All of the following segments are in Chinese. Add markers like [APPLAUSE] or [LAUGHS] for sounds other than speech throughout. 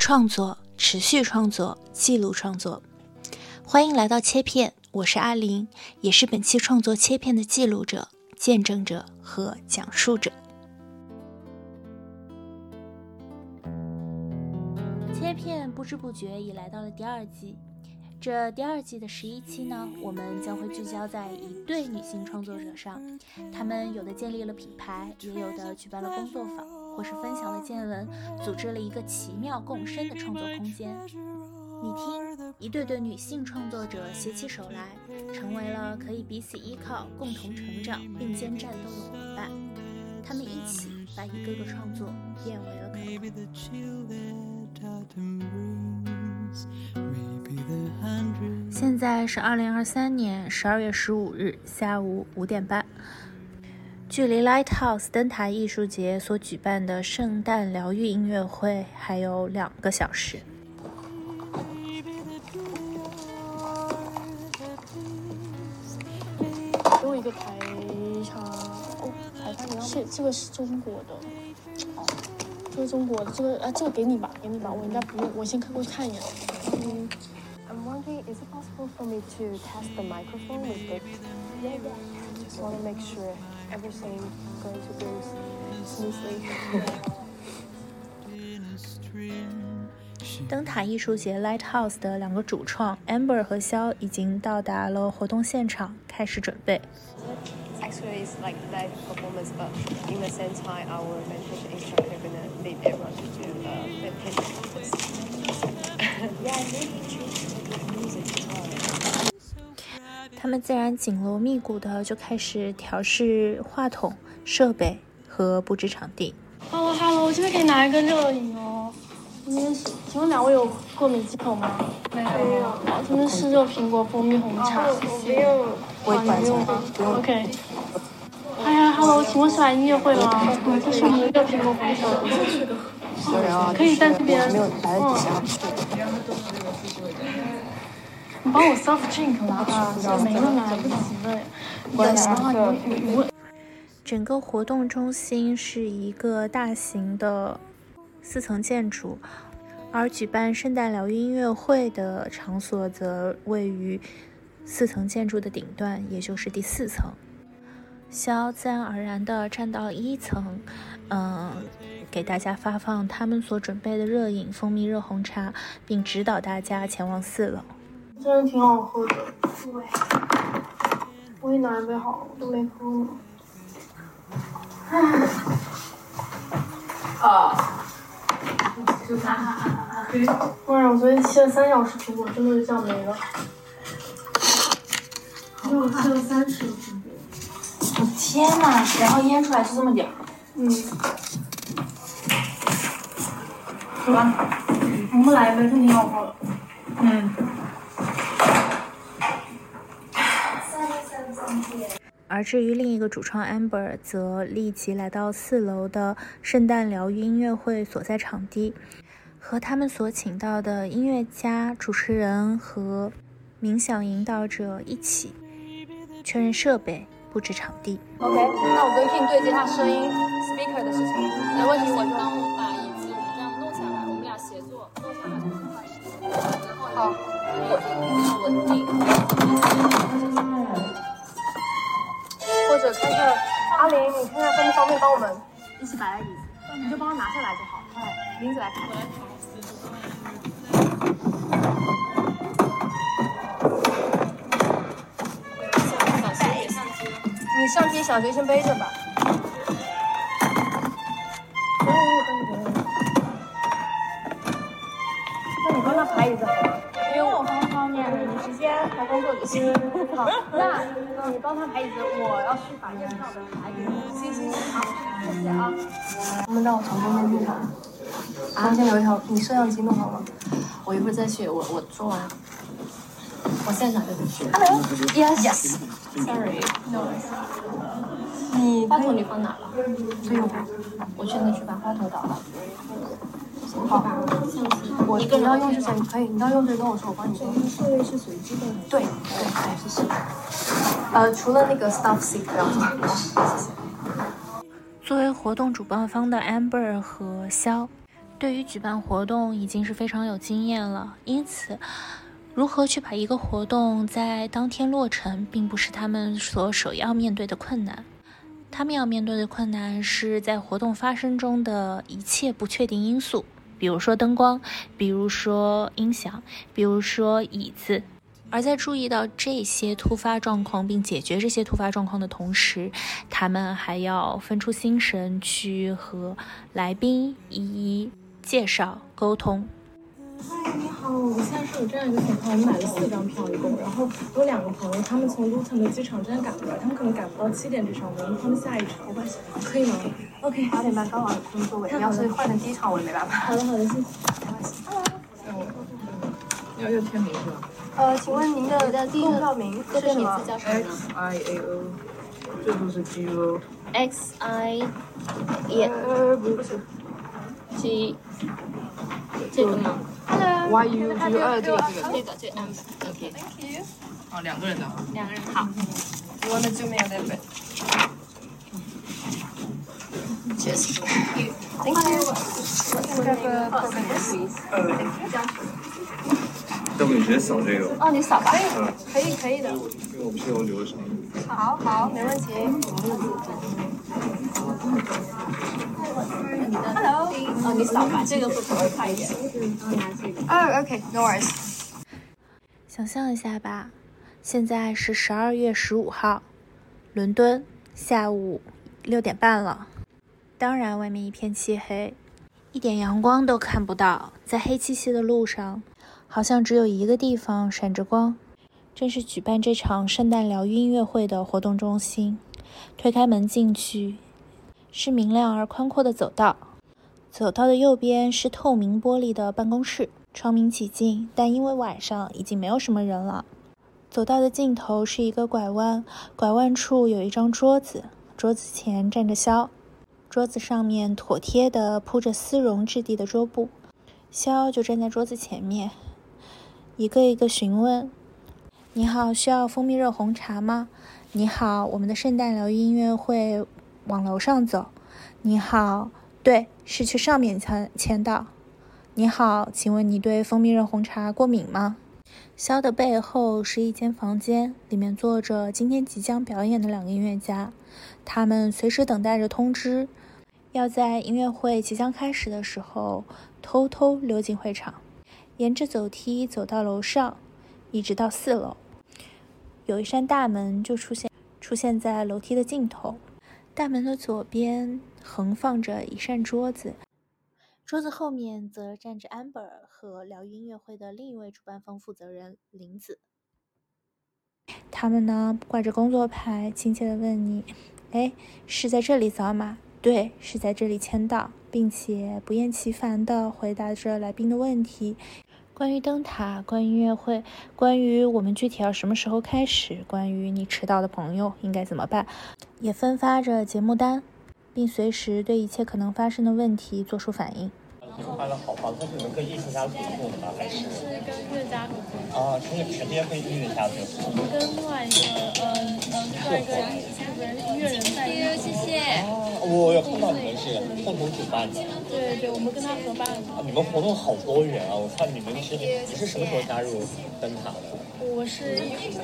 创作，持续创作，记录创作。欢迎来到切片，我是阿林，也是本期创作切片的记录者、见证者和讲述者。切片不知不觉已来到了第二季。这第二季的十一期呢，我们将会聚焦在一对女性创作者上，她们有的建立了品牌，也有的举办了工作坊，或是分享了见闻，组织了一个奇妙共生的创作空间。你听，一对对女性创作者携起手来，成为了可以彼此依靠、共同成长、并肩战斗的伙伴。他们一起把一个个创作变为了可能。现在是二零二三年十二月十五日下午五点半，距离 Lighthouse 灯塔艺术节所举办的圣诞疗愈音乐会还有两个小时。给我一个排场哦，排场你要是这个是中国的，哦，这个中国的这个啊，这个给你吧，给你吧，我应该不用，我先看过去看一眼。嗯。is it possible for me to test the microphone with the... Yeah, yeah. Just want to make sure everything going to go smoothly. 灯塔艺术节 [LAUGHS] Lighthouse 的两个主创 Amber 和肖已经到达了活动现场，开始准备。Actually, it's like live performance, but in the same time, our meditation instructor gonna lead everyone to do [LAUGHS] uh, meditation practice. yeah, maybe. 他们自然紧锣密鼓的就开始调试话筒设备和布置场地。Hello Hello，我这边可以拿一个热饮哦。今天是，请问两位有过敏忌口吗？没有。这边是热苹果蜂蜜红茶。我不用。我不用吗？OK。哎呀，Hello，请问是来音乐会吗？这是热苹果蜂蜜茶。可以在这边。没有来得及下。你帮我 soft drink 拿啊，没了来不及了。关系的。整个活动中心是一个大型的四层建筑，而举办圣诞疗愈音乐会的场所则位于四层建筑的顶端，也就是第四层。肖自然而然地站到了一层，嗯，给大家发放他们所准备的热饮——蜂蜜热红茶，并指导大家前往四楼。真的挺好喝的，对。我也拿一杯好了，我都没喝呢。啊。哎呀，我昨天切了三小时苹果，真的是这样没了。我切了三十个苹果。我天呐，然后腌出来就这么点儿。嗯。走吧，我们来一杯，真挺好喝的。嗯。而至于另一个主创 Amber，则立即来到四楼的圣诞疗愈音乐会所在场地，和他们所请到的音乐家、主持人和冥想引导者一起确认设备、布置场地。OK，那我跟 King 对接一下声音 speaker 的事情。没问题，我帮我把椅子这样弄下来，我们俩协作弄下来然后。好，稳定。看看阿林，你看看方不方便帮我们一起摆下椅子，你就帮他拿下来就好。快，林子来抬。你相机小学先背着吧。好，那你帮他排椅子，我要去把烟票的排给你。行行行，好，谢谢啊。他们让我从中间去看。中间留一条，你摄像机弄好了？我一会儿再去，我我做完，我现场就去。Hello，Yes Yes。Sorry，No。你话筒你放哪了？最右边。我现在去把话筒倒了。好，我你要用之前可以，你要用之前跟我说，我帮你用。设备是随机的。对对对，谢谢。呃，除了那个 stuff seek，不要做。谢谢。作为活动主办方的 Amber 和肖，对于举办活动已经是非常有经验了，因此，如何去把一个活动在当天落成，并不是他们所首要面对的困难。他们要面对的困难是在活动发生中的一切不确定因素，比如说灯光，比如说音响，比如说椅子。而在注意到这些突发状况并解决这些突发状况的同时，他们还要分出心神去和来宾一一介绍、沟通。嗨，你好，我现在是有这样一个情况，我买了四张票一共，然后有两个朋友，他们从路程的机场真的赶过来，他们可能赶不到七点这场，我们他们下一场，没关系，可以吗？OK，八点半刚好空座位，你要是换成第一场我也没办法。好的好的，谢谢。要要签名是吧？呃，请问您的购票名是什么？X I A O，最后是 G O。X I 呃，不是 G 这个吗？Y U G O，呃，这个这个。这个这 M OK，啊，两个人的。两个人好。You wanna zoom in a little bit? Cheers. Thank you. Can I have a permit? 要不你直接扫这个，哦，你扫吧。可以可以的。因为我不是有流程。好好，没问题。Hello. 哦，你扫吧，这个会可能快一点。哦，OK，no worries。想象一下吧，现在是十二月十五号，伦敦下午六点半了。当然，外面一片漆黑，一点阳光都看不到。在黑漆漆的路上，好像只有一个地方闪着光，正是举办这场圣诞疗愈音乐会的活动中心。推开门进去，是明亮而宽阔的走道。走道的右边是透明玻璃的办公室，窗明几净，但因为晚上已经没有什么人了。走道的尽头是一个拐弯，拐弯处有一张桌子，桌子前站着肖，桌子上面妥帖地铺着丝绒质地的桌布，肖就站在桌子前面，一个一个询问：“你好，需要蜂蜜热红茶吗？你好，我们的圣诞疗愈音乐会往楼上走。你好。”对，是去上面签签到。你好，请问你对蜂蜜热红茶过敏吗？肖的背后是一间房间，里面坐着今天即将表演的两个音乐家，他们随时等待着通知，要在音乐会即将开始的时候偷偷溜进会场，沿着走梯走到楼上，一直到四楼。有一扇大门就出现出现在楼梯的尽头，大门的左边。横放着一扇桌子，桌子后面则站着 Amber 和疗愈音乐会的另一位主办方负责人林子。他们呢挂着工作牌，亲切地问你：“哎，是在这里扫码？”“对，是在这里签到。”并且不厌其烦地回答着来宾的问题，关于灯塔，关于音乐会，关于我们具体要什么时候开始，关于你迟到的朋友应该怎么办，也分发着节目单。并随时对一切可能发生的问题做出反应。你们办的好吧？它是你们跟艺术家合作的吗？还是？是跟音乐家合作。啊，全全天跟音乐家合作。我们跟另外一个，嗯嗯，另外一个音乐人在。谢谢。哦，我有看到你们是共同主办的。对对，我们跟他合办的。啊，你们活动好多元啊！我看你们是你是什么时候加入灯塔的？我是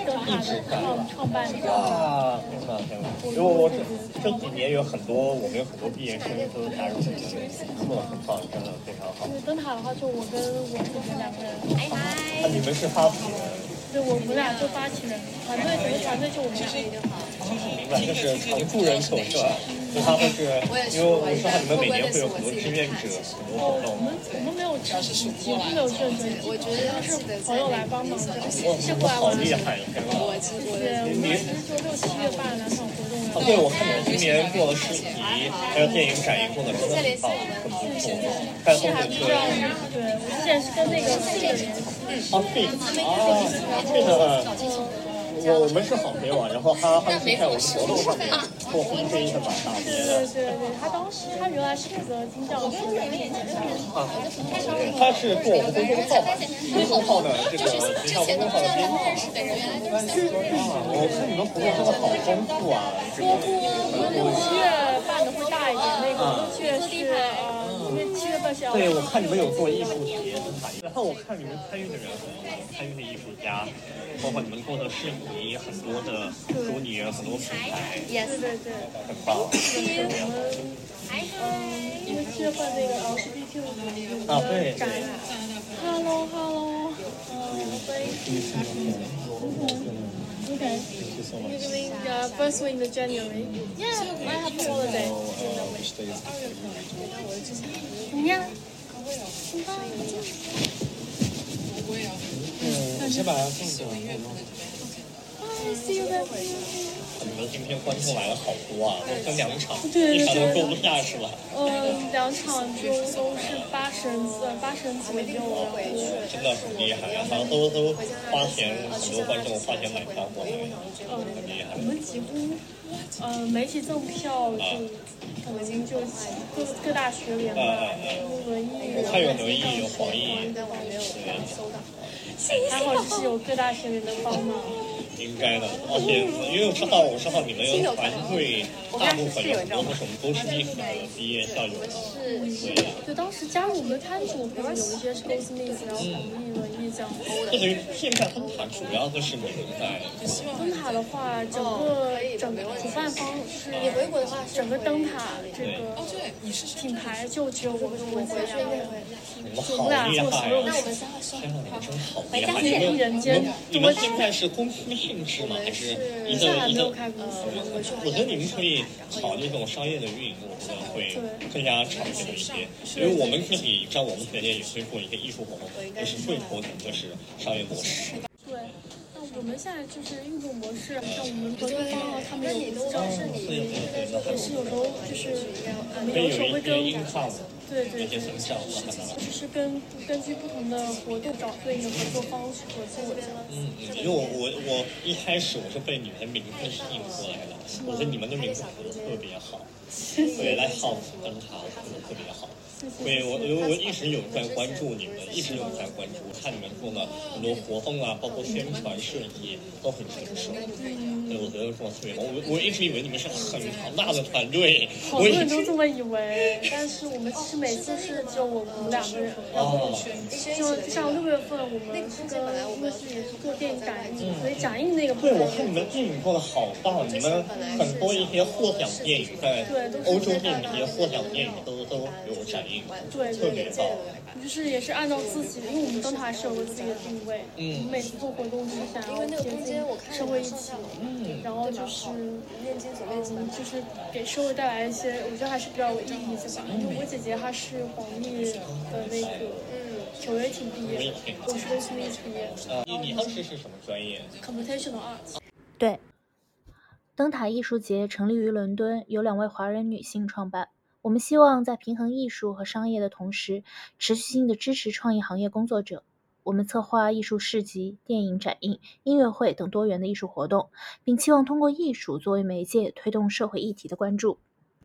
灯塔的创创办的。哇，天哪天哪！因为我这这几年有很多，我们有很多毕业生都加入这个，做的很棒，真的非常好。对，灯塔的话就我跟我自己两个人。嗨嗨。那你们是发起人？对，我们俩就发起人，团队整个团队就我们俩。明白，就是常驻人手是吧？就他会是，因为我知道你们每年会有很多志愿者，很多活动。我们我们没有几几乎没有志愿者，我觉得是朋友来帮忙的，是过来好玩。厉害，天哪！对，我们其实就六七月办了两场活动。哦，对，我看你们今年做了市集，还有电影展，一共的真的很棒，很不错。带动的车。对，我之前是跟那个四个联系。哦，对，啊，这个。我我们是好朋友啊，然后他他是在我们活动上面做红黑的嘛，大的对对对，他当时他原来是负责金教师。啊，他是做我们公众号嘛，公众号的这个学校公众号的编辑。啊，我看你们活动真的好丰富啊，这个。我们六七月办的会大一点，那个六七月是对，我看你们有做艺术节，然后我看你们参与的人，参与的艺术家，包括你们做的是以很多的淑女，很多品牌，对对对，很棒。嗯，因为七月份那个 LGBTQ 的啊，对。展览，Hello Hello，嗯，Thank you。Okay. You're doing uh, first week in January. Yeah, I have holiday. 怎么样？嗯，我先把它放下。你们今天观众来了好多啊，都分两场，一场都够不下是吧？嗯，两场就都是八十人次，八十人左右，然后真的很厉害啊！好像都都花钱，很多观众花钱买票过来，很厉害我。们几乎，呃，媒体赠票就可能就各各大学联吧，文艺，还有刘毅，有黄奕，还好就是有各大学联的帮忙。应该的。而且因为我知道，我知道你们的团队大部分有很多是我们都是艺术的毕业校友，对。就当时加入我们的摊主，有一些是 Goldsmith，然后黄奕、文艺这样。这等于现在灯塔主要的是你们在灯塔的话，整个整个主办方是你回国的话，整个灯塔这个品牌就只有我们国家。你们好厉害呀！天呐，你们真好厉害！你们你们现在是公司性质吗？还是一个一个？我觉得你们可以考虑这种商业的运营，我觉得会更加长久一些。因为我们自己在我们学界也会做一些艺术活动，也是最头疼的是商业模式。对，那我们现在就是运作模式，像我们合作方啊，他们有资料是你，也是有时候就是我们有时候会跟对对对，就是跟根据不同的活动找对应的合作方去合作这样。嗯，因为我我我一开始我是被你们的名字吸引过来的，我觉得你们的名字取得特别好，对，来 house 灯塔取得特别好。对，我我我一直有在关注你们，一直有在关注，看你们做的很多活动啊，包括宣传设计都很成熟。对，我觉得做的特别好。我我一直以为你们是很庞大的团队，好多人都这么以为，但是我们其实每次是只有我们两个人。哦。就像六月份我们是跟因为是也是做电影展映，所以展映那个。对，我看你们电影做的好棒，你们很多一些获奖电影在欧洲电影节获奖电影都都有展。对，特别棒，就是也是按照自己，因为我们灯塔是有个自己的定位，嗯，我们每次做活动是想要贴近社会议题，嗯，然后就是嗯，就是给社会带来一些，我觉得还是比较有意义的吧。因为我姐姐她是黄历的那个九月挺毕业，我是 Goldsmith 毕业。的，你你当时是什么专业？Computational Arts。对，灯塔艺术节成立于伦敦，由两位华人女性创办。我们希望在平衡艺术和商业的同时，持续性的支持创意行业工作者。我们策划艺术市集、电影展映、音乐会等多元的艺术活动，并期望通过艺术作为媒介，推动社会议题的关注。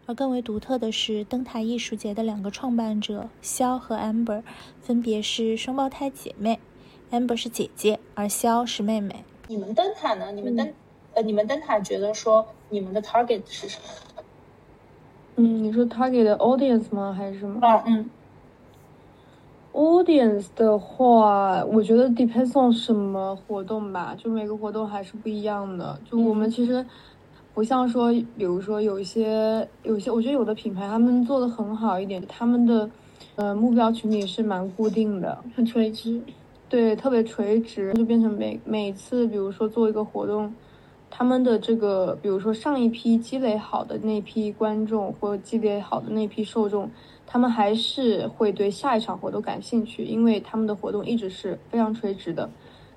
而更为独特的是，灯塔艺术节的两个创办者肖和 Amber 分别是双胞胎姐妹，Amber 是姐姐，而肖是妹妹。你们灯塔呢？你们灯呃，你们灯塔觉得说你们的 target 是什么？嗯，你说 target 的 audience 吗？还是什么？啊，嗯。audience 的话，我觉得 depends on 什么活动吧，就每个活动还是不一样的。就我们其实不像说，比如说有一些有些，我觉得有的品牌他们做的很好一点，他们的呃目标群体是蛮固定的，很垂直。对，特别垂直，就变成每每次，比如说做一个活动。他们的这个，比如说上一批积累好的那批观众，或者积累好的那批受众，他们还是会对下一场活动感兴趣，因为他们的活动一直是非常垂直的。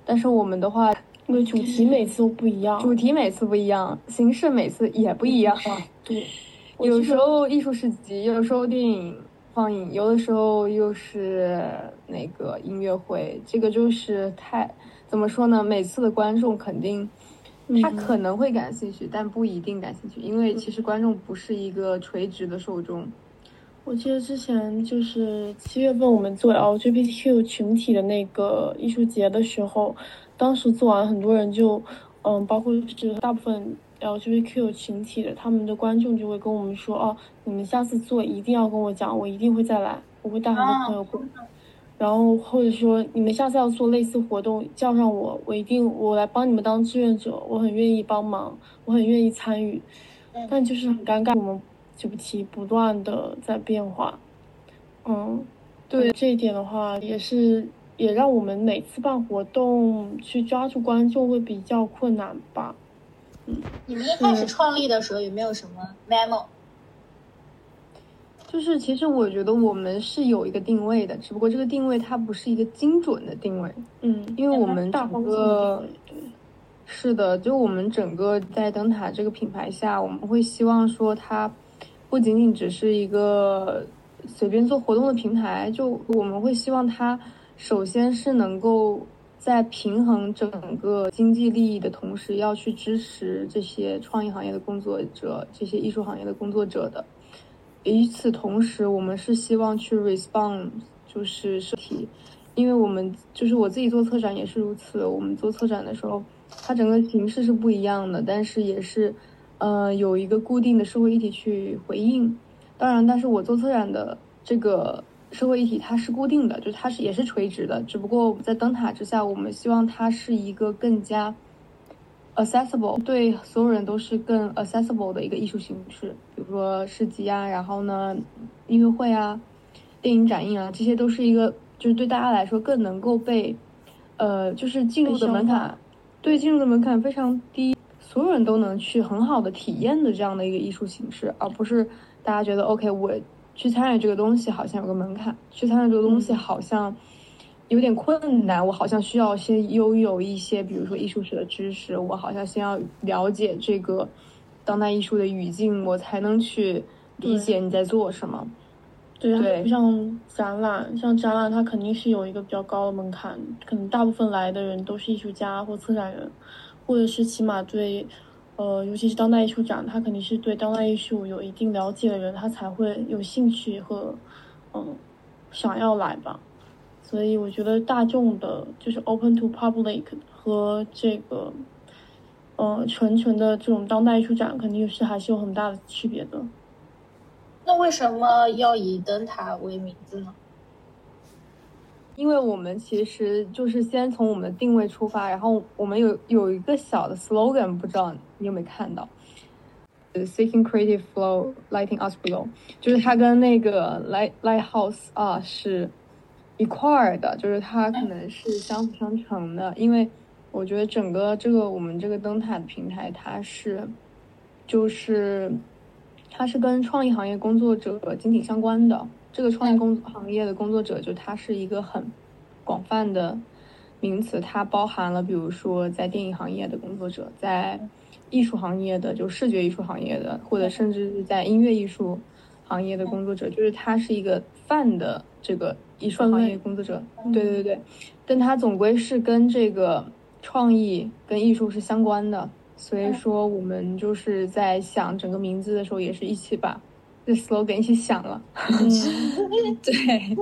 但是我们的话，因为主题每次都不一样，主题每次不一样，形式每次也不一样。对，有时候艺术市集，有时候电影放映，有的时候又是那个音乐会。这个就是太怎么说呢？每次的观众肯定。他可能会感兴趣，但不一定感兴趣，因为其实观众不是一个垂直的受众。我记得之前就是七月份我们做 LGBTQ 群体的那个艺术节的时候，当时做完很多人就，嗯，包括是大部分 LGBTQ 群体的他们的观众就会跟我们说，哦，你们下次做一定要跟我讲，我一定会再来。我会带很多朋友过来。然后或者说你们下次要做类似活动，叫上我，我一定我来帮你们当志愿者，我很愿意帮忙，我很愿意参与。但就是很尴尬，我们这部题不断的在变化。嗯，对这一点的话，也是也让我们每次办活动去抓住观众会比较困难吧。嗯，你们一开始创立的时候有没有什么 memo？就是其实我觉得我们是有一个定位的，只不过这个定位它不是一个精准的定位。嗯，因为我们整个是的，就我们整个在灯塔这个品牌下，我们会希望说它不仅仅只是一个随便做活动的平台，就我们会希望它首先是能够在平衡整个经济利益的同时，要去支持这些创意行业的工作者、这些艺术行业的工作者的。与此同时，我们是希望去 respond，就是设题，因为我们就是我自己做策展也是如此。我们做策展的时候，它整个形式是不一样的，但是也是，呃，有一个固定的社会议题去回应。当然，但是我做策展的这个社会议题它是固定的，就它是也是垂直的，只不过在灯塔之下，我们希望它是一个更加。Accessible 对所有人都是更 accessible 的一个艺术形式，比如说市集啊，然后呢，音乐会啊，电影展映啊，这些都是一个就是对大家来说更能够被，呃，就是进入的门槛，对进入的门槛非常低，所有人都能去很好的体验的这样的一个艺术形式，而不是大家觉得 OK，我去参与这个东西好像有个门槛，去参与这个东西好像。有点困难，我好像需要先拥有一些，比如说艺术史的知识，我好像先要了解这个当代艺术的语境，我才能去理解你在做什么。对，不像展览，像展览它肯定是有一个比较高的门槛，可能大部分来的人都是艺术家或策展人，或者是起码对，呃，尤其是当代艺术展，他肯定是对当代艺术有一定了解的人，他才会有兴趣和，嗯，想要来吧。所以我觉得大众的就是 open to public 和这个，呃，纯纯的这种当代艺术展肯定是还是有很大的区别的。那为什么要以灯塔为名字呢？因为我们其实就是先从我们的定位出发，然后我们有有一个小的 slogan，不知道你有没有看到？Seeking creative flow, lighting us below，就是它跟那个 light lighthouse 啊是。一块儿的，就是它可能是相辅相成的，因为我觉得整个这个我们这个灯塔的平台，它是，就是它是跟创意行业工作者紧紧相关的。这个创意工行业的工作者，就它是一个很广泛的名词，它包含了比如说在电影行业的工作者，在艺术行业的，就视觉艺术行业的，或者甚至是在音乐艺术行业的工作者，就是他是一个泛的这个。艺术行业工作者，对对对，但他总归是跟这个创意跟艺术是相关的，所以说我们就是在想整个名字的时候，也是一起把这 slogan 一起想了。[LAUGHS] [LAUGHS] 对，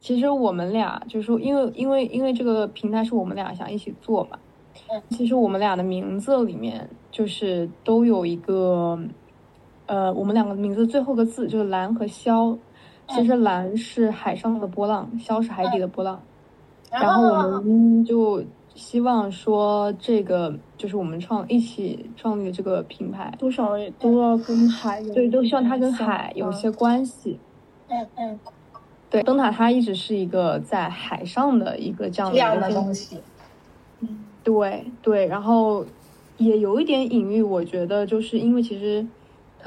其实我们俩就是说，因为因为因为这个平台是我们俩想一起做嘛，其实我们俩的名字里面就是都有一个，呃，我们两个名字最后个字就是蓝和萧。其实蓝是海上的波浪，萧是海底的波浪，然后我们就希望说这个就是我们创一起创立的这个品牌，多少都要跟海有对，都希望它跟海有些关系。嗯嗯，对，灯塔它一直是一个在海上的一个这样的东西。嗯，对对，然后也有一点隐喻，我觉得就是因为其实。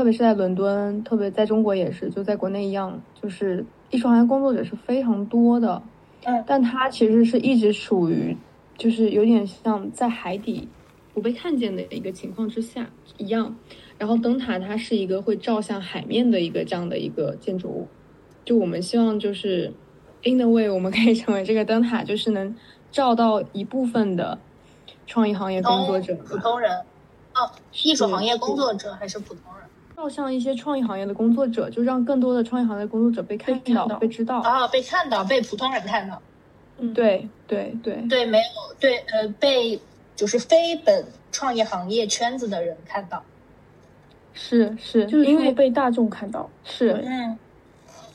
特别是在伦敦，特别在中国也是，就在国内一样，就是艺术行业工作者是非常多的，嗯，但它其实是一直属于，就是有点像在海底不被看见的一个情况之下一样。然后灯塔它是一个会照向海面的一个这样的一个建筑物，就我们希望就是，in the way 我们可以成为这个灯塔，就是能照到一部分的创意行业工作者，普通人，哦，艺术行业工作者还是普通人。照向一些创意行业的工作者，就让更多的创意行业工作者被看到、被知道啊，被看到、被普通人看到。嗯，对对对对，没有对呃，被就是非本创业行业圈子的人看到。是是，就是因为被大众看到。是嗯，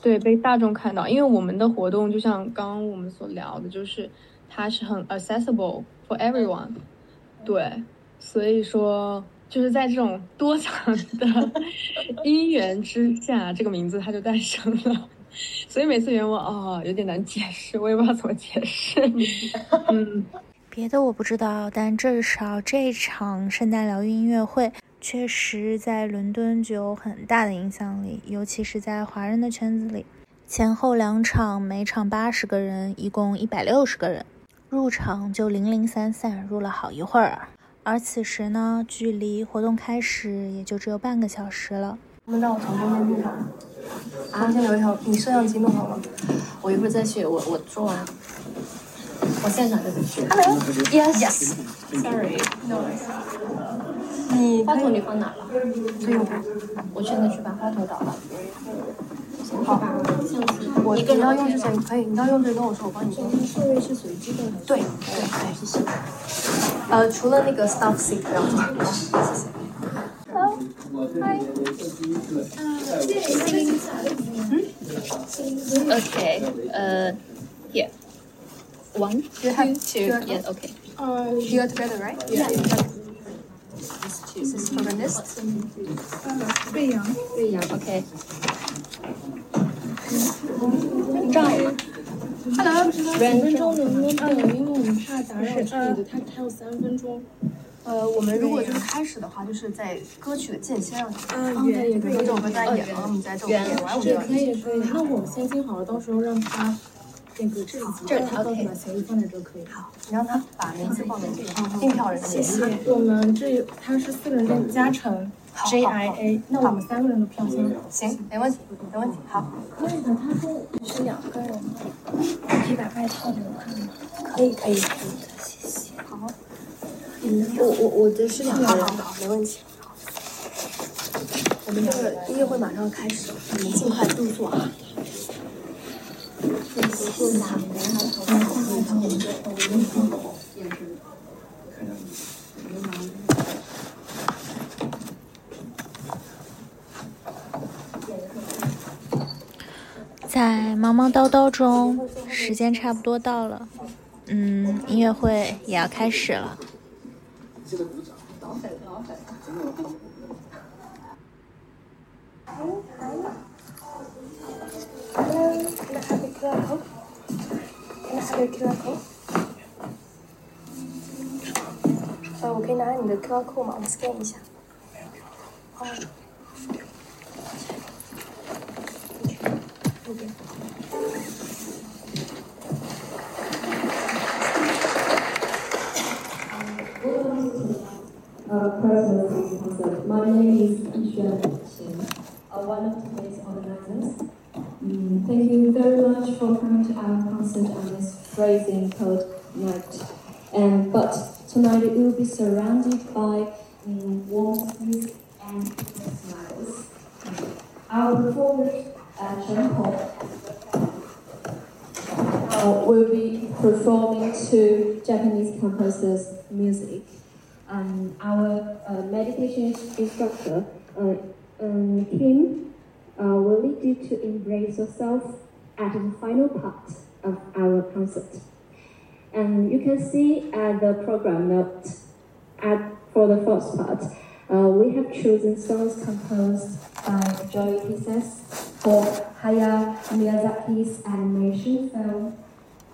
对，被大众看到。因为我们的活动就像刚刚我们所聊的，就是它是很 accessible for everyone。对，所以说就是在这种多层的 [LAUGHS] 因缘之下，这个名字它就诞生了。所以每次人问哦，有点难解释，我也不知道怎么解释。嗯，别的我不知道，但至少这场圣诞疗愈音乐会确实在伦敦具有很大的影响力，尤其是在华人的圈子里。前后两场，每场八十个人，一共一百六十个人，入场就零零散散入了好一会儿。而此时呢，距离活动开始也就只有半个小时了。我们让我从中间入场。中间留一条，你摄像机弄好了，我一会儿再去。我我说完，我现场就得去。Hello，Yes Yes，Sorry，No。你话筒你放哪了？最右边。我现在去把话筒找了。好，相机。我你要用之前可以，你要用之前跟我说，我帮你用。顺位是随机的。对对对，谢谢。呃，除了那个 Stuff Seek 不要做，谢谢。Hi. Okay. Uh, here. One, two, two. Yes. Okay. Uh, you are together, right? Yeah. This two. This is protagonist. 贝阳。贝阳。Okay. 这样。Hello. 两分钟能不能到？因为我们怕打扰这里的，他还有三分钟。呃，我们如果就是开始的话，就是在歌曲的间歇让他嗯，也也可以，这首歌在演了，我们在这演完我们就可以可以。那我们先听好了，到时候让他那个这里这他告诉把协议放在这可以。好，你让他把名字放在这里，订票人谢谢。我们这他是四个人的加成 J I A，那我们三个人的票先。行，没问题，没问题。好。那个他说是两个人，可以把外套给我看吗？可以可以可以的，谢谢。好。我我我的是两个人，好，没问题。我们这个音乐会马上要开始了，你们尽快入座啊。在忙忙叨叨中，时间差不多到了，嗯，音乐会也要开始了。这个鼓掌，老粉老粉，真的老粉。Can I have a QR code? Can I have a QR code? 呃，我可以拿你的 QR code 吗？我 scan 一下。Instructor, uh, um, Kim, uh, will lead you to embrace yourself at the final part of our concert. And you can see at the program note at, for the first part, uh, we have chosen songs composed by Joy Pieces for Haya Miyazaki's animation film.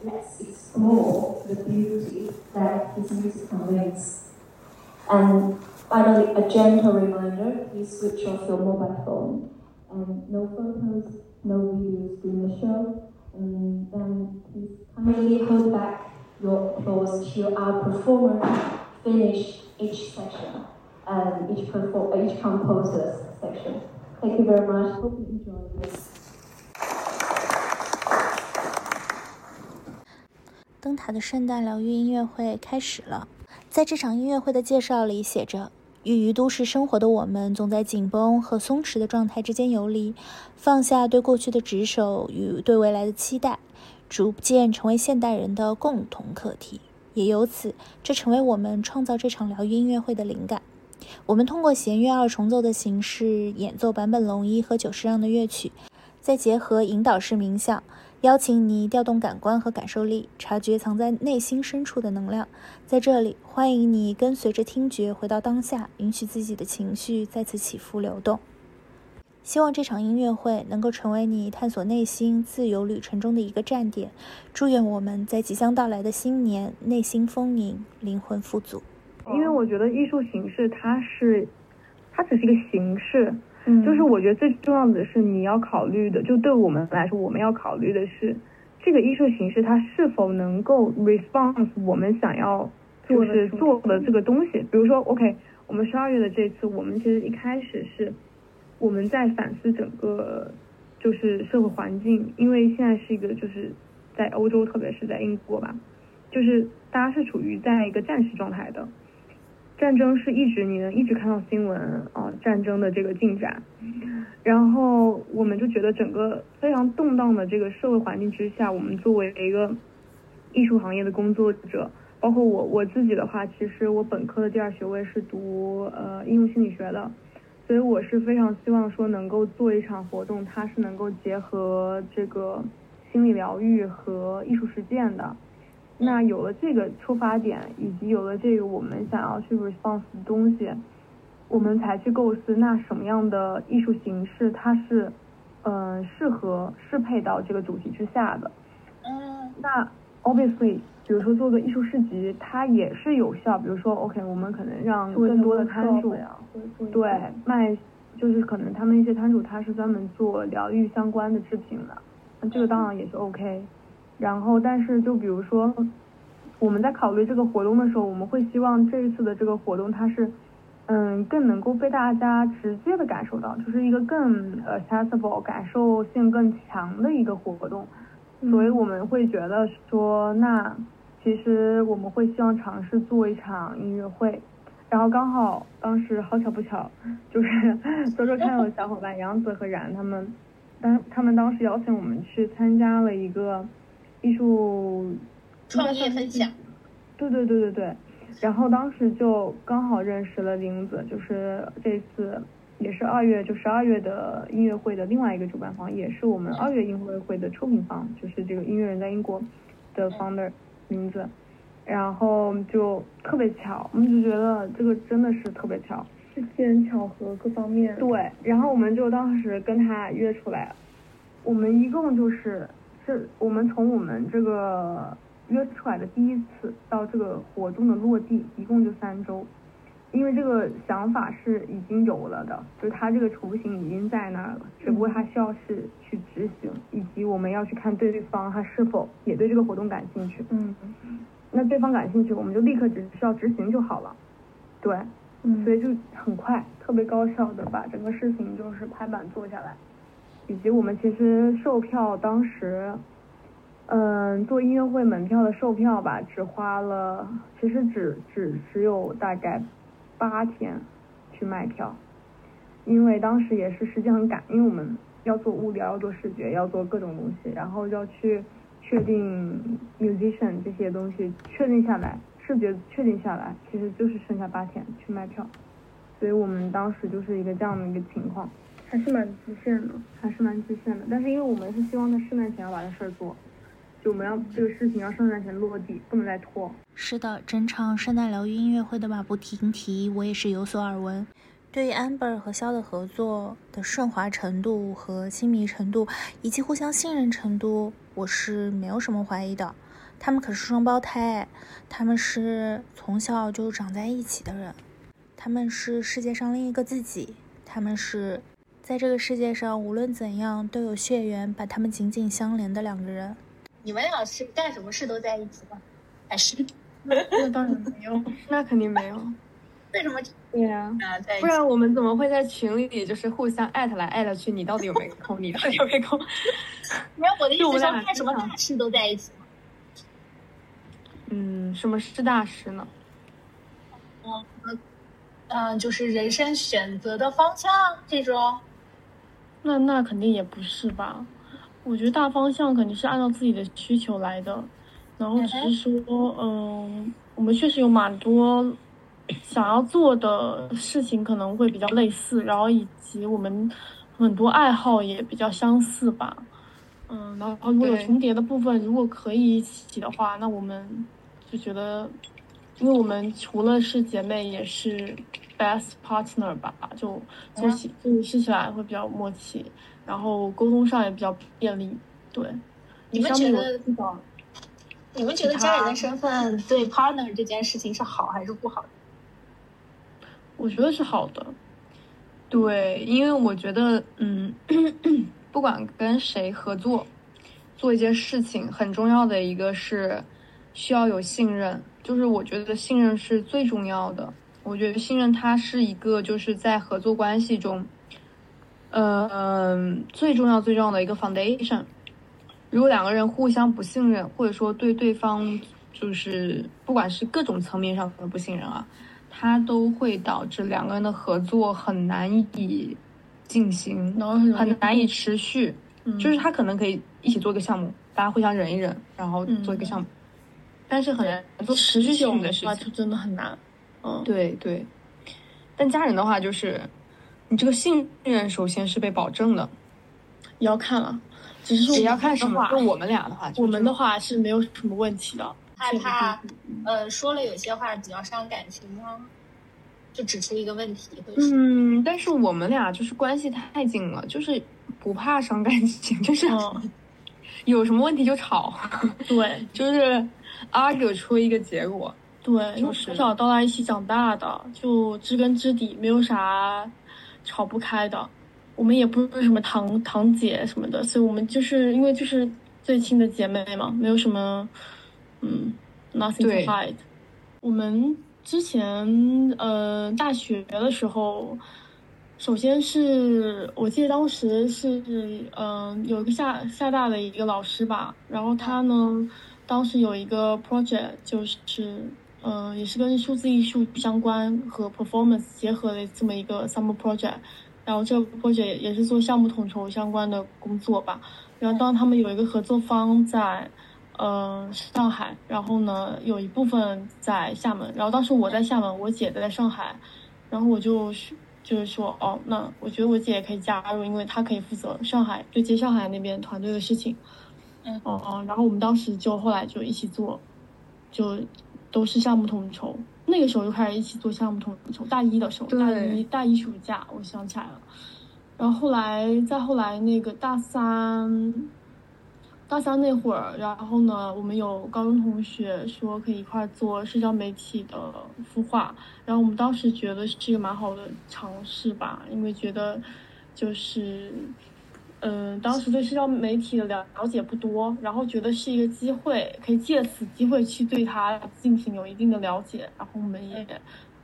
Let's explore the beauty that his music conveys. And finally, a gentle reminder, please switch off your mobile phone. And no photos, no videos during the show. And then please kindly hold back your applause till our performer finish each section, and each, perform each composer's section. Thank you very much. Hope you enjoy this. 灯塔的圣诞疗愈音乐会开始了。 在这场音乐会的介绍里写着：“寓于都市生活的我们，总在紧绷和松弛的状态之间游离，放下对过去的执手与对未来的期待，逐渐成为现代人的共同课题。也由此，这成为我们创造这场疗愈音乐会的灵感。我们通过弦乐二重奏的形式演奏坂本龙一和久石让的乐曲，再结合引导式冥想，邀请你调动感官和感受力，察觉藏在内心深处的能量。在这里，欢迎你跟随着听觉回到当下，允许自己的情绪再次起伏流动。希望这场音乐会能够成为你探索内心自由旅程中的一个站点。祝愿我们在即将到来的新年，内心丰盈，灵魂富足。因为我觉得艺术形式它是，它只是一个形式，就是我觉得最重要的是你要考虑的，就对我们来说，我们要考虑的是这个艺术形式它是否能够 response 我们想要就是做的这个东西。比如说，OK，我们十二月的这次，我们其实一开始是。我们在反思整个就是社会环境，因为现在是一个就是在欧洲，特别是在英国吧，就是大家是处于在一个战时状态的，战争是一直你能一直看到新闻啊，战争的这个进展，然后我们就觉得整个非常动荡的这个社会环境之下，我们作为一个艺术行业的工作者，包括我我自己的话，其实我本科的第二学位是读呃应用心理学的。所以我是非常希望说能够做一场活动，它是能够结合这个心理疗愈和艺术实践的。那有了这个出发点，以及有了这个我们想要去 response 的东西，我们才去构思那什么样的艺术形式它是嗯适合适配到这个主题之下的。嗯，那 obviously。比如说做个艺术市集，它也是有效。比如说，OK，我们可能让更多的摊主，对，卖，就是可能他们一些摊主他是专门做疗愈相关的制品的，那这个当然也是 OK。然后，但是就比如说，我们在考虑这个活动的时候，我们会希望这一次的这个活动它是，嗯，更能够被大家直接的感受到，就是一个更 accessible、感受性更强的一个活动。所以我们会觉得说，那其实我们会希望尝试做一场音乐会，然后刚好当时好巧不巧，就是 [LAUGHS] 周周看到的小伙伴杨子和然他们，当他们当时邀请我们去参加了一个艺术创业分享，对对对对对，然后当时就刚好认识了林子，就是这次。也是二月，就十二月的音乐会的另外一个主办方，也是我们二月音乐会的出品方，就是这个音乐人在英国的 founder 名字，然后就特别巧，我们就觉得这个真的是特别巧，是天巧合各方面。对，然后我们就当时跟他约出来，我们一共就是，是我们从我们这个约出来的第一次到这个活动的落地，一共就三周。因为这个想法是已经有了的，就是它这个雏形已经在那儿了，只不过它需要是去执行，以及我们要去看对方他是否也对这个活动感兴趣。嗯，那对方感兴趣，我们就立刻只需要执行就好了。对，嗯，所以就很快，特别高效的把整个事情就是拍板做下来，以及我们其实售票当时，嗯，做音乐会门票的售票吧，只花了，其实只只只有大概。八天去卖票，因为当时也是时间很赶，因为我们要做物料，要做视觉，要做各种东西，然后要去确定 musician 这些东西确定下来，视觉确定下来，其实就是剩下八天去卖票，所以我们当时就是一个这样的一个情况，还是蛮极限的，还是蛮极限的，但是因为我们是希望在圣诞前要把这事儿做。就我们要这个事情要圣诞前落地，不能再拖。是的，整场圣诞疗愈音乐会的马不停蹄，我也是有所耳闻。对于 Amber 和肖的合作的顺滑程度和亲密程度，以及互相信任程度，我是没有什么怀疑的。他们可是双胞胎，他们是从小就长在一起的人，他们是世界上另一个自己，他们是在这个世界上无论怎样都有血缘把他们紧紧相连的两个人。你们俩是干什么事都在一起吗？[LAUGHS] 还是？那当然没有，那肯定没有。[LAUGHS] 为什么？对呀，不然我们怎么会在群里就是互相艾特来艾特去？你到底有没有空？你到底有没有空？[LAUGHS] 没有，我的意思是干什么大事都在一起吗？嗯，什么是大事呢？嗯嗯，就是人生选择的方向这种。那那肯定也不是吧。我觉得大方向肯定是按照自己的需求来的，然后只是说，嗯，我们确实有蛮多想要做的事情，可能会比较类似，然后以及我们很多爱好也比较相似吧。嗯，然后如果有重叠的部分，如果可以一起的话，那我们就觉得，因为我们除了是姐妹，也是 best partner 吧，就做起做事起来会比较默契，然后沟通上也比较便利。对，你们觉得至少你们觉得家人的身份对 partner 这件事情是好还是不好的？我觉得是好的。对，因为我觉得，嗯，[COUGHS] 不管跟谁合作，做一件事情，很重要的一个是需要有信任，就是我觉得信任是最重要的。我觉得信任它是一个就是在合作关系中，呃，嗯最重要最重要的一个 foundation。如果两个人互相不信任，或者说对对方就是不管是各种层面上的不信任啊，它都会导致两个人的合作很难以进行，然后很难以持续。嗯就是他可能可以一起做一个项目，大家互相忍一忍，然后做一个项目，但是很难做持续性的事情。话就真的很难。嗯，对对，但家人的话就是，你这个信任首先是被保证的，也要看了，只是说也要看什么。话就我们俩的话，我们的话是没有什么问题的。害怕，呃，说了有些话比较伤感情吗？就指出一个问题，会，嗯，但是我们俩就是关系太近了，就是不怕伤感情，[LAUGHS] 就是、有什么问题就吵，对，[LAUGHS] 就是 argue 出一个结果。对，因为就是从小到大一起长大的，就知根知底，没有啥吵不开的。我们也不是什么堂堂姐什么的，所以我们就是因为就是最亲的姐妹嘛，没有什么嗯，nothing to hide。我们之前呃大学的时候，首先是我记得当时是嗯、呃有一个厦厦大的一个老师吧，然后他呢当时有一个 project 就是嗯、呃也是跟数字艺术相关和 performance 结合的这么一个 summer project，然后这个 project 也也是做项目统筹相关的工作吧，然后当他们有一个合作方在。呃，上海，然后呢，有一部分在厦门，然后当时我在厦门，我姐在上海，然后我就是就是说，哦，那我觉得我姐也可以加入，因为她可以负责上海对接上海那边团队的事情，嗯，哦、哦，然后我们当时就后来就一起做，就都是项目统筹，那个时候就开始一起做项目统筹，大一的时候，大一大一暑假，我想起来了，然后后来再后来那个大三。大三那会儿，然后呢，我们有高中同学说可以一块做社交媒体的孵化，然后我们当时觉得是一个蛮好的尝试吧，因为觉得就是，嗯、当时对社交媒体的了了解不多，然后觉得是一个机会，可以借此机会去对它进行有一定的了解，然后我们也，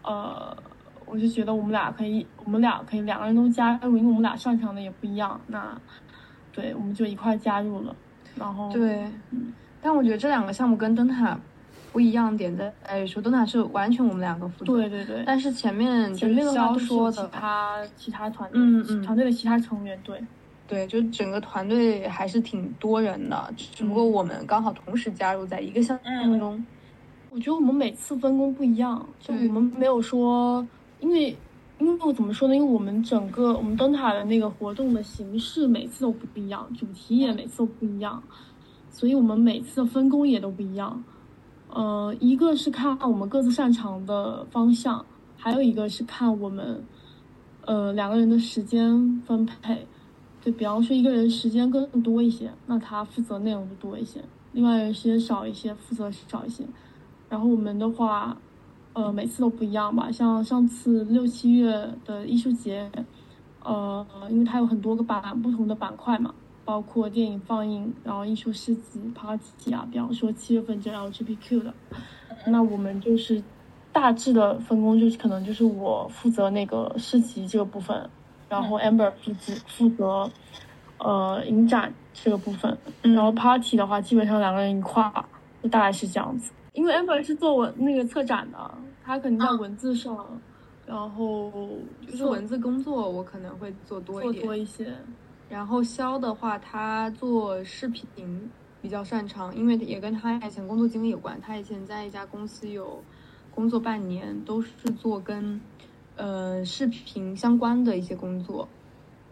呃，我就觉得我们俩可以，我们俩可以两个人都加入，因为我们俩擅长的也不一样，那，对，我们就一块加入了。然后对，但我觉得这两个项目跟灯塔不一样点在哎说，灯塔是完全我们两个负责，对对对。但是前面前面的话说的其他其他团嗯嗯团队的其他成员对，对，就整个团队还是挺多人的，只不过我们刚好同时加入在一个项目中。我觉得我们每次分工不一样，就我们没有说，因为因为我怎么说呢？因为我们整个我们灯塔的那个活动的形式每次都不一样，主题也每次都不一样，所以我们每次的分工也都不一样。呃，一个是看我们各自擅长的方向，还有一个是看我们呃两个人的时间分配。对比方说，一个人时间更多一些，那他负责内容就多一些；另外一个人时间少一些，负责少一些。然后我们的话，呃，每次都不一样吧。像上次六七月的艺术节，呃，因为它有很多个板不同的板块嘛，包括电影放映，然后艺术市集、party 啊，比方说七月份就 LGBTQ 的，那我们就是大致的分工就是可能就是我负责那个市集这个部分，然后 Amber 负责负责呃影展这个部分，然后 party 的话基本上两个人一块儿，就大概是这样子。因为 Amber 是做文那个策展的，他肯定在文字上，然后就是文字工作，我可能会做多一点，做多一些。然后肖的话，他做视频比较擅长，因为也跟他以前工作经历有关。他以前在一家公司有工作半年，都是做跟呃视频相关的一些工作。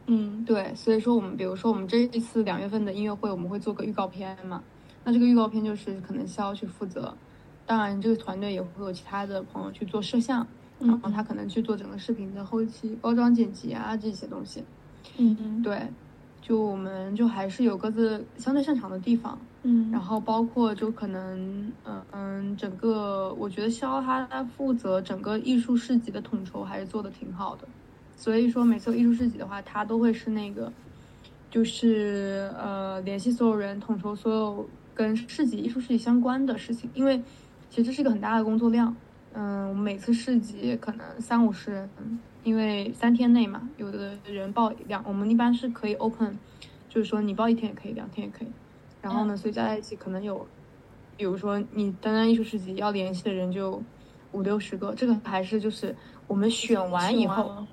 嗯，对，所以说我们比如说我们这一次两月份的音乐会，我们会做个预告片嘛，那这个预告片就是可能肖去负责，当然这个团队也会有其他的朋友去做摄像，然后他可能去做整个视频的后期包装剪辑啊这些东西。嗯嗯，对，就我们就还是有各自相对擅长的地方，嗯，然后包括就可能，嗯嗯，整个我觉得肖他他负责整个艺术市集的统筹还是做的挺好的，所以说每次艺术市集的话，他都会是那个，就是呃联系所有人，统筹所有跟市集艺术市集相关的事情，因为其实这是一个很大的工作量，嗯，我们每次市集可能三五十人。因为三天内嘛，有的人报两，我们一般是可以 open，就是说你报一天也可以，两天也可以。然后呢，所以加在一起可能有，比如说你单单艺术市集要联系的人就五六十个，这个还是就是我们选完以后，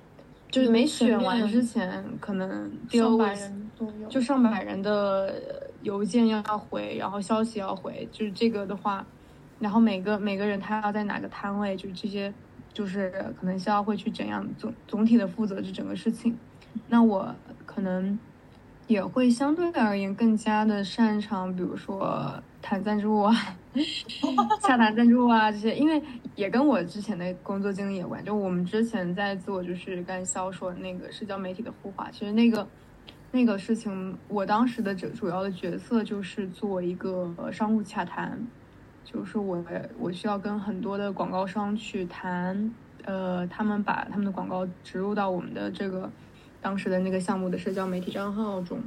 就是没选完之前，可能上百人都有，就上百人的邮件要回，然后消息要回，就是这个的话，然后每个每个人他要在哪个摊位，就是这些。就是可能肖会去怎样总总体的负责这整个事情，那我可能也会相对而言更加的擅长，比如说谈赞助啊，[LAUGHS] 洽谈赞助啊这些，因为也跟我之前的工作经历有关。就我们之前在做就是跟肖说那个社交媒体的孵化，其实那个那个事情，我当时的主主要的角色就是做一个商务洽谈。就是我，我需要跟很多的广告商去谈，呃，他们把他们的广告植入到我们的这个当时的那个项目的社交媒体账号中，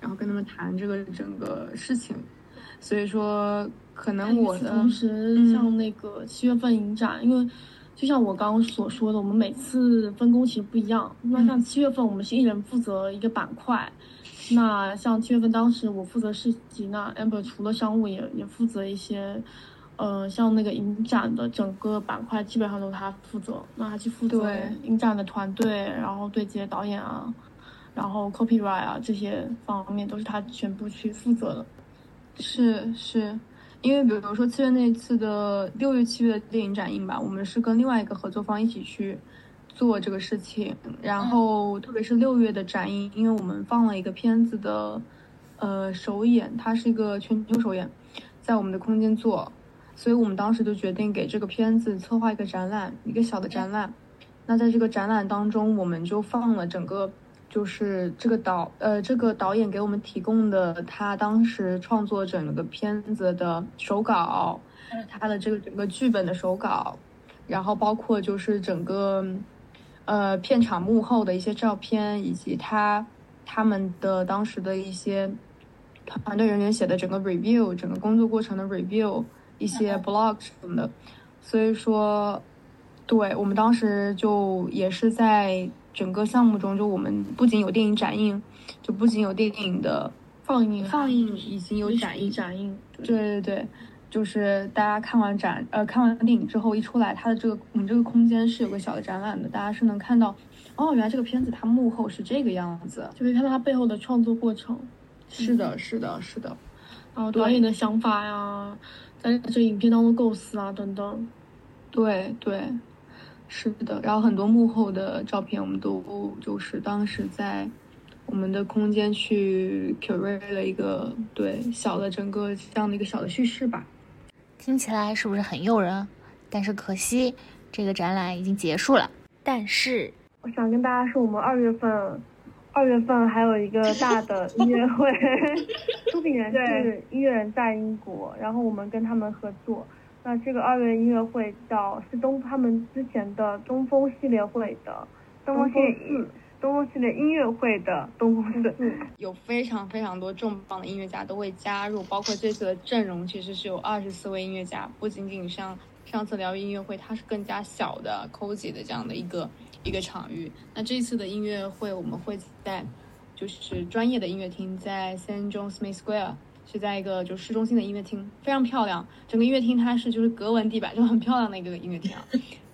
然后跟他们谈这个整个事情。所以说，可能我的同时像那个七月份影展，因为就像我刚刚所说的，我们每次分工其实不一样。那像七月份，我们是一人负责一个板块。那像七月份，当时我负责市集，那 amber 除了商务，也也负责一些，呃，像那个影展的整个板块，基本上都是他负责。那他去负责影展的团队，然后对接导演啊，然后 copyright 啊这些方面都是他全部去负责的。是是，因为比如说七月那次的六月七月的电影展映吧，我们是跟另外一个合作方一起去。做这个事情，然后特别是六月的展映，因为我们放了一个片子的，呃，首演，它是一个全球首演，在我们的空间做，所以我们当时就决定给这个片子策划一个展览，一个小的展览。那在这个展览当中，我们就放了整个，就是这个导，呃，这个导演给我们提供的他当时创作整个片子的手稿，他的这个整个剧本的手稿，然后包括就是整个。呃，片场幕后的一些照片，以及他他们的当时的一些团队人员写的整个 review，整个工作过程的 review，一些 blog 什么的。所以说，对我们当时就也是在整个项目中，就我们不仅有电影展映，就不仅有电影的放映，放映已经有展映，展映，对对对。就是大家看完展，呃，看完电影之后一出来，它的这个我们这个空间是有个小的展览的，大家是能看到，哦，原来这个片子它幕后是这个样子，就可以看到它背后的创作过程。是的，是的，是的。然后导演的想法呀，在这影片当中构思啊等等。对对，是的。然后很多幕后的照片，我们都就是当时在我们的空间去 curate 了一个对小的整个这样的一个小的叙事吧。听起来是不是很诱人？但是可惜，这个展览已经结束了。但是，我想跟大家说，我们二月份，二月份还有一个大的 [LAUGHS] 音乐会，出品人是音乐人在英国，然后我们跟他们合作。那这个二月音乐会叫是东他们之前的东风系列会的东风四。东风系列音乐会的东风四，有非常非常多重磅的音乐家都会加入，包括这次的阵容其实是有二十四位音乐家，不仅仅像上次疗愈音乐会，它是更加小的 cozy 的这样的一个一个场域。那这次的音乐会我们会在就是专业的音乐厅，在 Saint John Smith Square，是在一个就市中心的音乐厅，非常漂亮。整个音乐厅它是就是格纹地板，就很漂亮的一个音乐厅啊。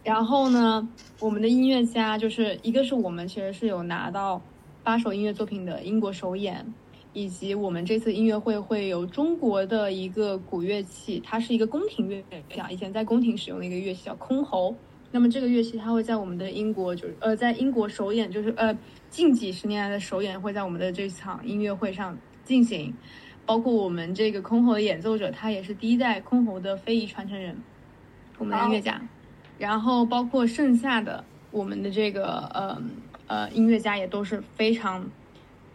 然后呢，我们的音乐家就是一个是我们其实是有拿到八首音乐作品的英国首演，以及我们这次音乐会会有中国的一个古乐器，它是一个宫廷乐器，以前在宫廷使用的一个乐器叫箜篌。那么这个乐器它会在我们的英国，就是呃，在英国首演，就是呃近几十年来的首演会在我们的这场音乐会上进行。包括我们这个箜篌的演奏者，他也是第一代箜篌的非遗传承人，我们的音乐家。然后包括剩下的我们的这个呃呃音乐家也都是非常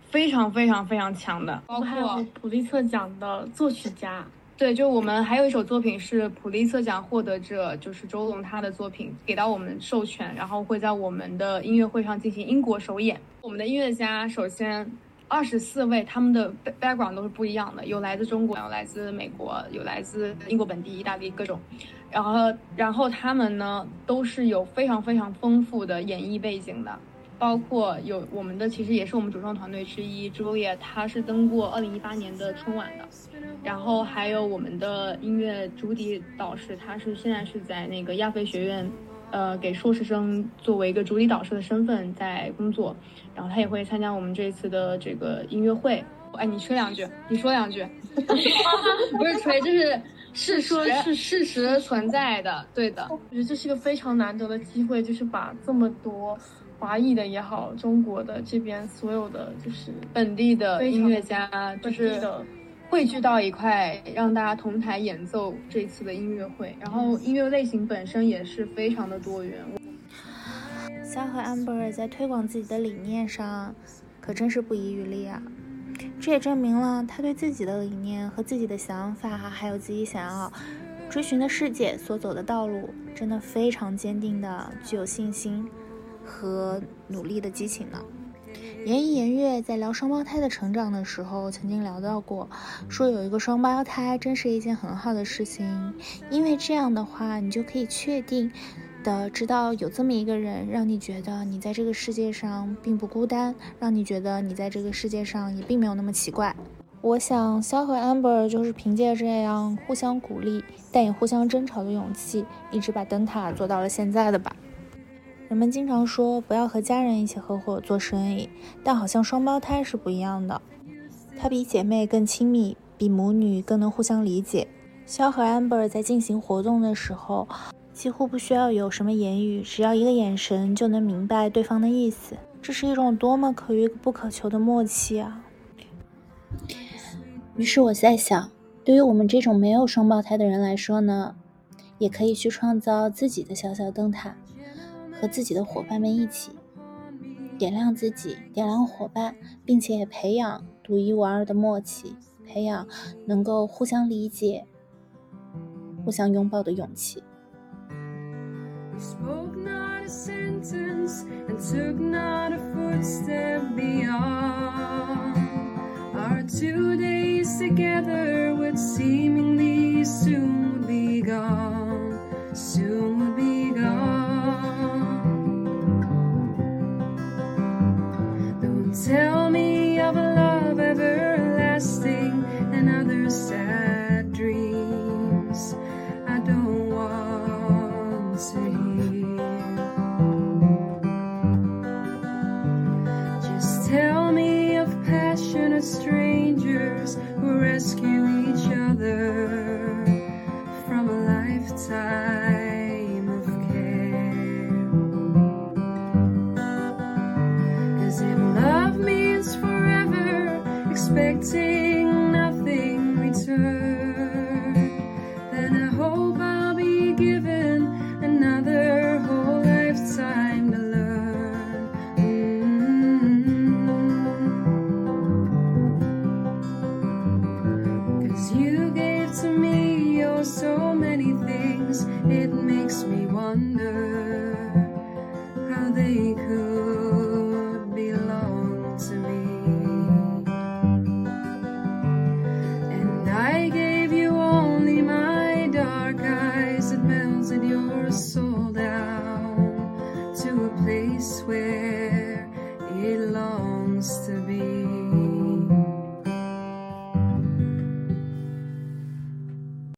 非常非常非常强的，包括普利策奖的作曲家。对，就我们还有一首作品是普利策奖获得者，就是周龙他的作品，给到我们授权，然后会在我们的音乐会上进行英国首演。我们的音乐家首先二十四位，他们的 background 都是不一样的，有来自中国，有来自美国，有来自英国本地、意大利各种。然后，然后他们呢都是有非常非常丰富的演艺背景的，包括有我们的其实也是我们主创团队之一，Julia，她是登过二零一八年的春晚的。然后还有我们的音乐主笛导师，他是现在是在那个亚非学院，呃，给硕士生作为一个主理导师的身份在工作。然后他也会参加我们这次的这个音乐会。哎，你吹两句，你说两句，[LAUGHS] 不是吹，就是 [LAUGHS] 是说，是事实存在的，对的。我觉得这是个非常难得的机会，就是把这么多华裔的也好，中国的这边所有的就是本地的音乐家，就是。汇聚到一块，让大家同台演奏这次的音乐会，然后音乐类型本身也是非常的多元。肖和 Amber 在推广自己的理念上，可真是不遗余力啊！这也证明了他对自己的理念和自己的想法，还有自己想要追寻的世界所走的道路，真的非常坚定的，具有信心和努力的激情呢。言一言月在聊双胞胎的成长的时候，曾经聊到过，说有一个双胞胎真是一件很好的事情，因为这样的话，你就可以确定的知道有这么一个人，让你觉得你在这个世界上并不孤单，让你觉得你在这个世界上也并没有那么奇怪。我想，肖和 Amber 就是凭借这样互相鼓励，但也互相争吵的勇气，一直把灯塔做到了现在的吧。人们经常说不要和家人一起合伙做生意，但好像双胞胎是不一样的。它比姐妹更亲密，比母女更能互相理解。肖和 Amber 在进行活动的时候，几乎不需要有什么言语，只要一个眼神就能明白对方的意思。这是一种多么可遇不可求的默契啊！于是我在想，对于我们这种没有双胞胎的人来说呢，也可以去创造自己的小小灯塔。和自己的伙伴们一起点亮自己，点亮伙伴，并且培养独一无二的默契，培养能够互相理解、互相拥抱的勇气。it makes me Tell me of love.